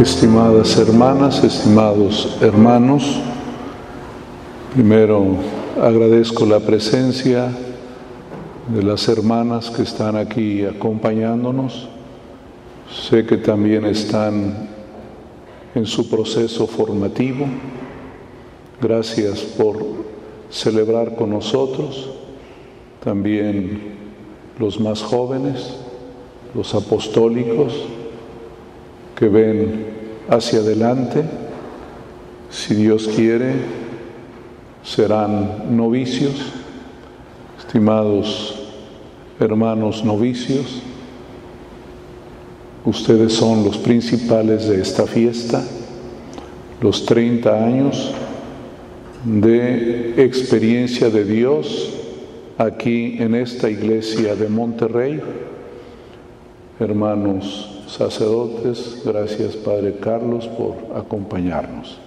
Estimadas hermanas, estimados hermanos, primero agradezco la presencia de las hermanas que están aquí acompañándonos. Sé que también están en su proceso formativo. Gracias por celebrar con nosotros. También los más jóvenes, los apostólicos, que ven hacia adelante. Si Dios quiere, serán novicios, estimados hermanos novicios. Ustedes son los principales de esta fiesta, los 30 años de experiencia de Dios aquí en esta iglesia de Monterrey. Hermanos sacerdotes, gracias Padre Carlos por acompañarnos.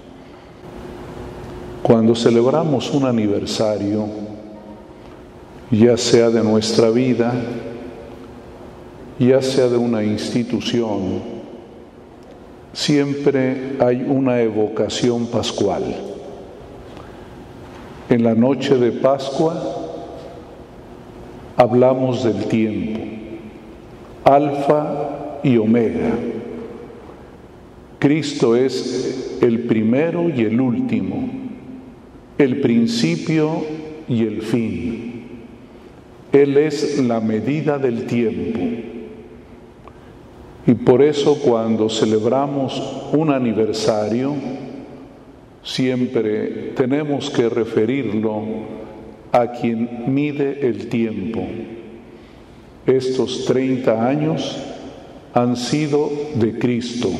Cuando celebramos un aniversario, ya sea de nuestra vida, ya sea de una institución, siempre hay una evocación pascual. En la noche de Pascua hablamos del tiempo, alfa y omega. Cristo es el primero y el último, el principio y el fin. Él es la medida del tiempo. Y por eso cuando celebramos un aniversario, siempre tenemos que referirlo a quien mide el tiempo. Estos 30 años han sido de Cristo.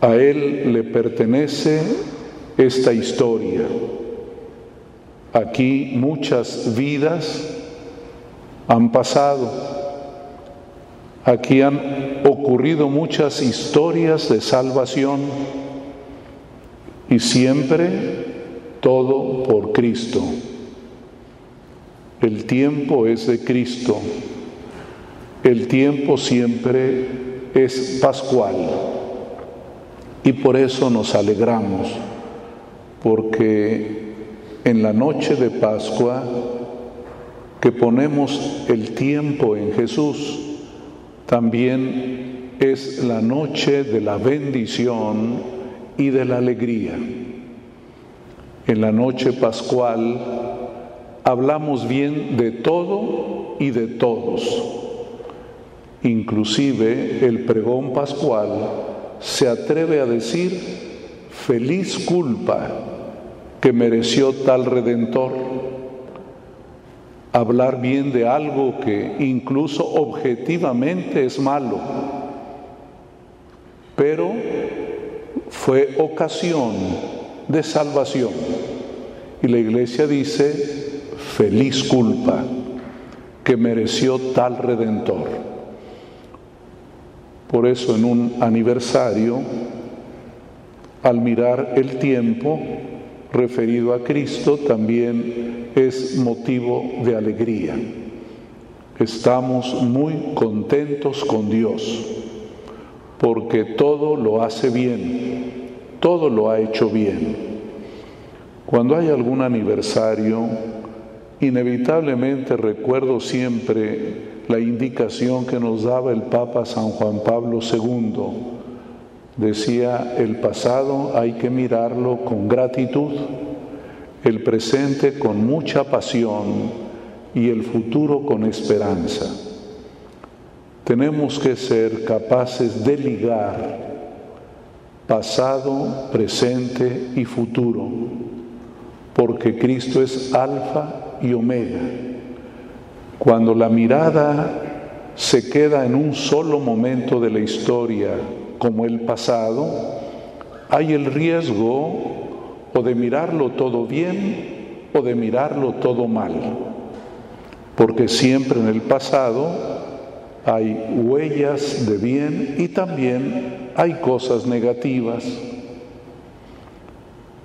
A Él le pertenece esta historia. Aquí muchas vidas han pasado. Aquí han ocurrido muchas historias de salvación y siempre todo por Cristo. El tiempo es de Cristo. El tiempo siempre es pascual y por eso nos alegramos, porque en la noche de Pascua que ponemos el tiempo en Jesús, también es la noche de la bendición y de la alegría. En la noche pascual hablamos bien de todo y de todos Inclusive el pregón pascual se atreve a decir, feliz culpa que mereció tal redentor. Hablar bien de algo que incluso objetivamente es malo, pero fue ocasión de salvación. Y la iglesia dice, feliz culpa que mereció tal redentor. Por eso en un aniversario, al mirar el tiempo referido a Cristo, también es motivo de alegría. Estamos muy contentos con Dios, porque todo lo hace bien, todo lo ha hecho bien. Cuando hay algún aniversario, inevitablemente recuerdo siempre la indicación que nos daba el Papa San Juan Pablo II. Decía, el pasado hay que mirarlo con gratitud, el presente con mucha pasión y el futuro con esperanza. Tenemos que ser capaces de ligar pasado, presente y futuro, porque Cristo es alfa y omega cuando la mirada se queda en un solo momento de la historia, como el pasado, hay el riesgo o de mirarlo todo bien o de mirarlo todo mal, porque siempre en el pasado hay huellas de bien y también hay cosas negativas.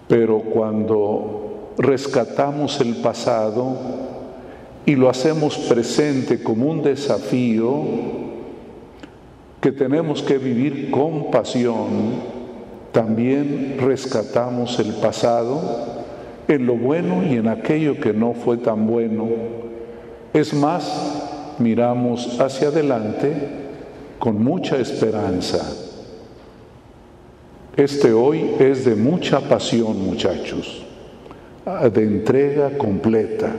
Pero cuando rescatamos el pasado, y lo hacemos presente como un desafío, que tenemos que vivir con pasión, también rescatamos el pasado en lo bueno y en aquello que no fue tan bueno. Es más, miramos hacia adelante con mucha esperanza. Este hoy es de mucha pasión, muchachos, de entrega completa,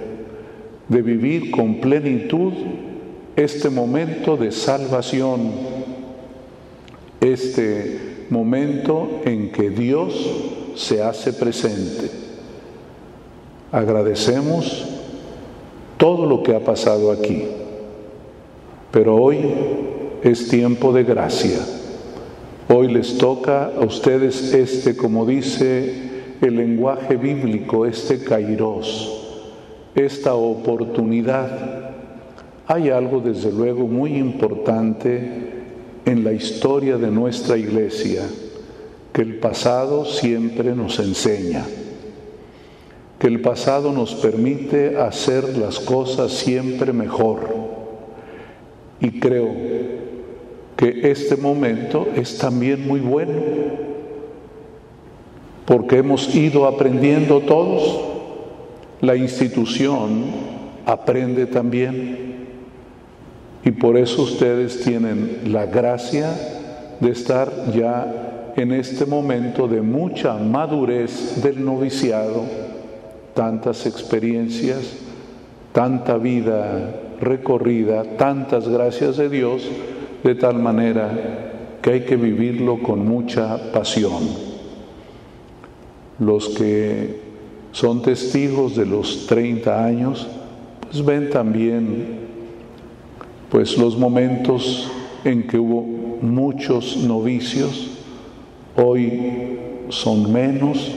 de vivir con plenitud este momento de salvación, este momento en que Dios se hace presente. Agradecemos todo lo que ha pasado aquí, pero hoy es tiempo de gracia. Hoy les toca a ustedes este, como dice el lenguaje bíblico, este kairos, esta oportunidad. Hay algo desde luego muy importante en la historia de nuestra iglesia que el pasado siempre nos enseña, que el pasado nos permite hacer las cosas siempre mejor. Y creo que este momento es también muy bueno, porque hemos ido aprendiendo todos, la institución aprende también y por eso ustedes tienen la gracia de estar ya en este momento de mucha madurez del noviciado, tantas experiencias, tanta vida recorrida, tantas gracias de Dios, de tal manera que hay que vivirlo con mucha pasión. Los que son testigos de los 30 años, pues ven también pues los momentos en que hubo muchos novicios, hoy son menos,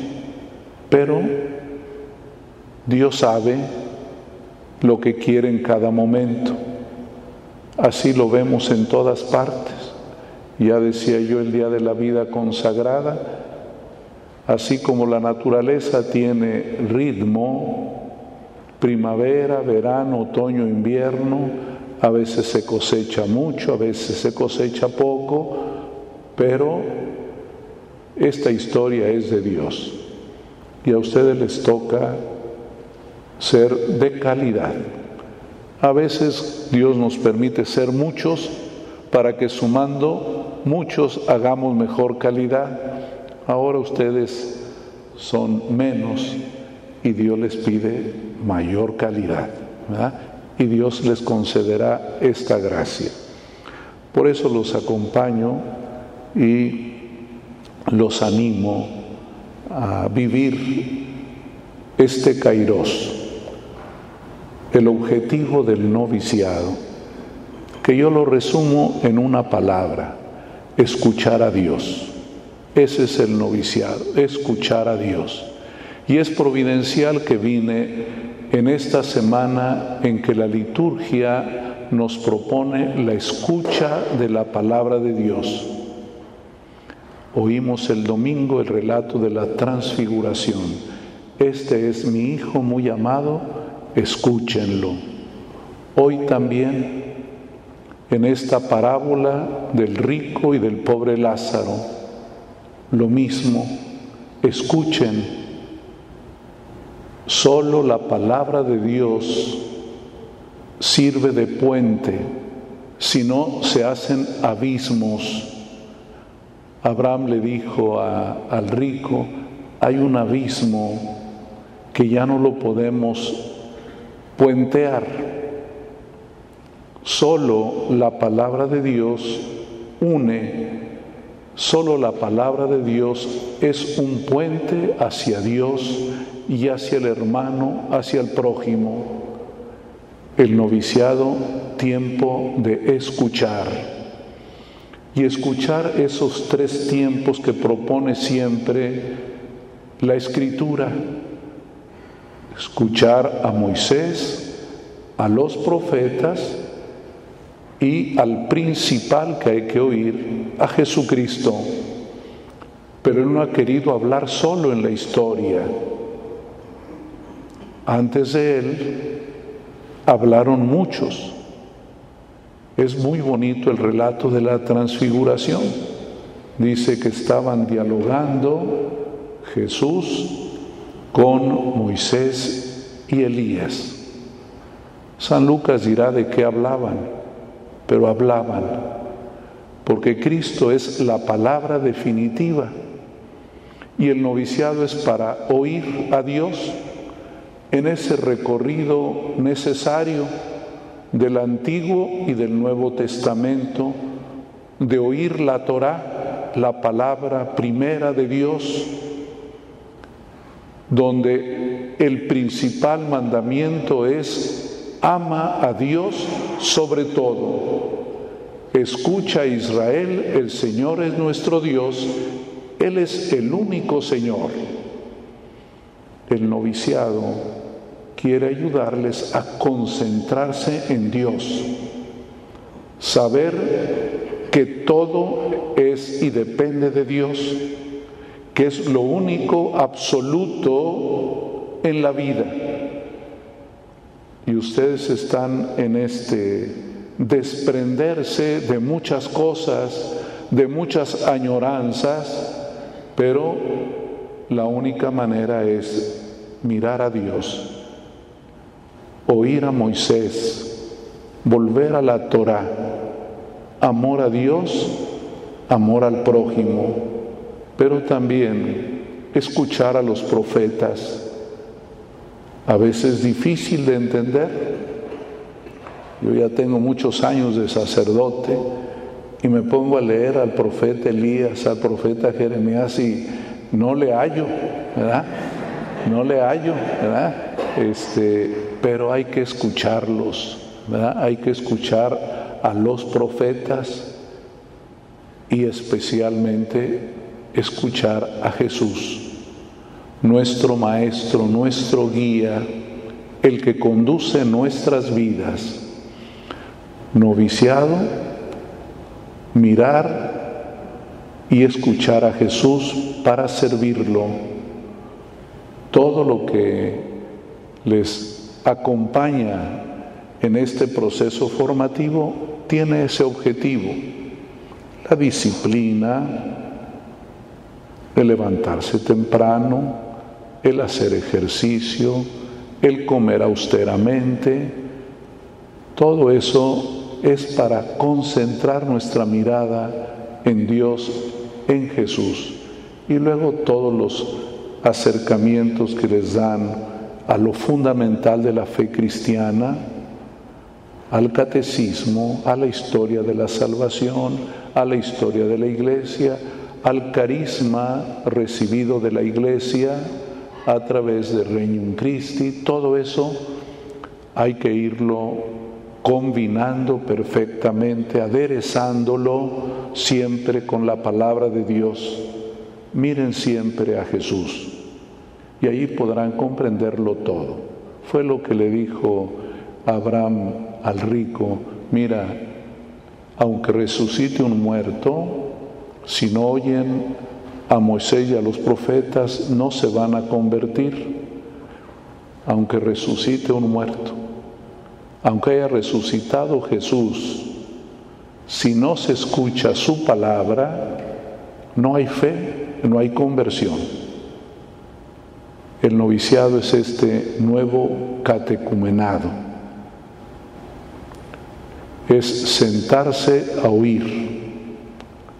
pero Dios sabe lo que quiere en cada momento. Así lo vemos en todas partes. Ya decía yo el día de la vida consagrada, así como la naturaleza tiene ritmo, primavera, verano, otoño, invierno, a veces se cosecha mucho, a veces se cosecha poco, pero esta historia es de Dios y a ustedes les toca ser de calidad. A veces Dios nos permite ser muchos para que sumando muchos hagamos mejor calidad. Ahora ustedes son menos y Dios les pide mayor calidad. ¿verdad? y Dios les concederá esta gracia. Por eso los acompaño y los animo a vivir este kairos, el objetivo del noviciado, que yo lo resumo en una palabra, escuchar a Dios. Ese es el noviciado, escuchar a Dios. Y es providencial que vine en esta semana en que la liturgia nos propone la escucha de la palabra de Dios. Oímos el domingo el relato de la transfiguración. Este es mi Hijo muy amado, escúchenlo. Hoy también, en esta parábola del rico y del pobre Lázaro, lo mismo, escuchen Solo la palabra de Dios sirve de puente, si no se hacen abismos. Abraham le dijo al rico, hay un abismo que ya no lo podemos puentear. Solo la palabra de Dios une, solo la palabra de Dios es un puente hacia Dios y hacia el hermano, hacia el prójimo. El noviciado, tiempo de escuchar. Y escuchar esos tres tiempos que propone siempre la escritura. Escuchar a Moisés, a los profetas y al principal que hay que oír, a Jesucristo. Pero Él no ha querido hablar solo en la historia antes de él hablaron muchos Es muy bonito el relato de la transfiguración. Dice que estaban dialogando Jesús con Moisés y Elías. San Lucas dirá de qué hablaban, pero hablaban, porque Cristo es la palabra definitiva y el noviciado es para oír a Dios en ese recorrido necesario del Antiguo y del Nuevo Testamento, de oír la Torá, la palabra primera de Dios, donde el principal mandamiento es ama a Dios sobre todo. Escucha Israel, el Señor es nuestro Dios, Él es el único Señor. El noviciado quiere ayudarles a concentrarse en Dios, saber que todo es y depende de Dios, que es lo único absoluto en la vida. Y ustedes están en este desprenderse de muchas cosas, de muchas añoranzas, pero la única manera es mirar a Dios oír a Moisés, volver a la Torah, amor a Dios, amor al prójimo, pero también escuchar a los profetas. A veces difícil de entender. Yo ya tengo muchos años de sacerdote y me pongo a leer al profeta Elías, al profeta Jeremías y no le hallo, ¿verdad? No le hallo, ¿verdad? Este, pero hay que escucharlos, hay que escuchar a los profetas y especialmente escuchar a Jesús, nuestro Maestro, nuestro guía, el que conduce nuestras vidas. Noviciado, mirar y escuchar a Jesús para servirlo. Todo lo que les acompaña en este proceso formativo tiene ese objetivo, la disciplina, el levantarse temprano, el hacer ejercicio, el comer austeramente, todo eso es para concentrar nuestra mirada en Dios, en Jesús, y luego todos los acercamientos que les dan a lo fundamental de la fe cristiana, al catecismo, a la historia de la salvación, a la historia de la iglesia, al carisma recibido de la iglesia a través de Regnum Christi, todo eso hay que irlo combinando perfectamente, aderezándolo siempre con la palabra de Dios. Miren siempre a Jesús y ahí podrán comprenderlo todo. Fue lo que le dijo Abraham al rico, mira, aunque resucite un muerto, si no oyen a Moisés y a los profetas, no se van a convertir, aunque resucite un muerto. Aunque haya resucitado Jesús, si no se escucha su palabra, no hay fe, no hay conversión. El noviciado es este nuevo catecumenado. Es sentarse a oír,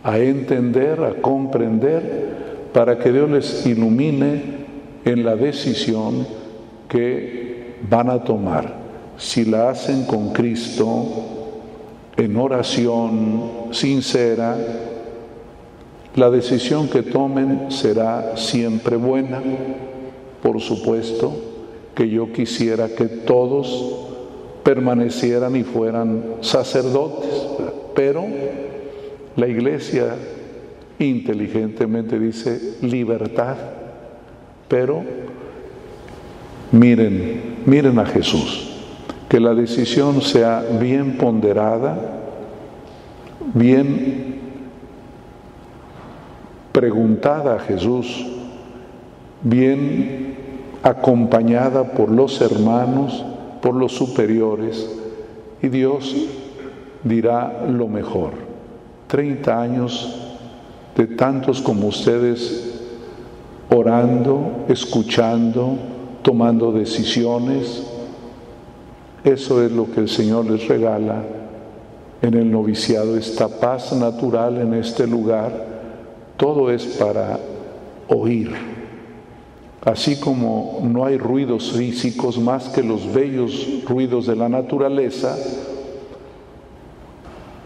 a entender, a comprender, para que Dios les ilumine en la decisión que van a tomar. Si la hacen con Cristo, en oración sincera, la decisión que tomen será siempre buena. Por supuesto, que yo quisiera que todos permanecieran y fueran sacerdotes, pero la iglesia inteligentemente dice libertad, pero miren, miren a Jesús, que la decisión sea bien ponderada, bien preguntada a Jesús, bien acompañada por los hermanos, por los superiores, y Dios dirá lo mejor. 30 años de tantos como ustedes orando, escuchando, tomando decisiones. Eso es lo que el Señor les regala en el noviciado, esta paz natural en este lugar. Todo es para oír. Así como no hay ruidos físicos más que los bellos ruidos de la naturaleza,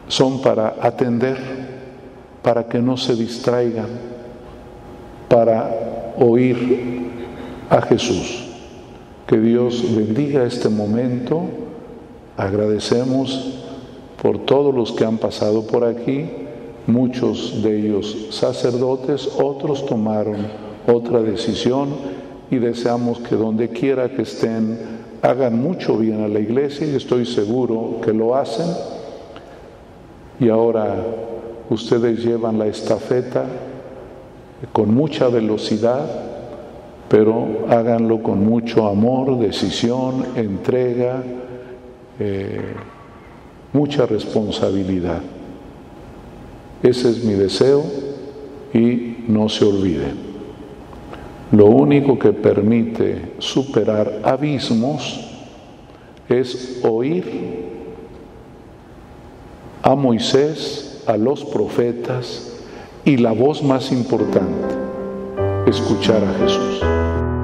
son para atender, para que no se distraigan, para oír a Jesús. Que Dios bendiga este momento. Agradecemos por todos los que han pasado por aquí, muchos de ellos sacerdotes, otros tomaron otra decisión y deseamos que donde quiera que estén hagan mucho bien a la iglesia y estoy seguro que lo hacen. Y ahora ustedes llevan la estafeta con mucha velocidad, pero háganlo con mucho amor, decisión, entrega, eh, mucha responsabilidad. Ese es mi deseo y no se olviden. Lo único que permite superar abismos es oír a Moisés, a los profetas y la voz más importante, escuchar a Jesús.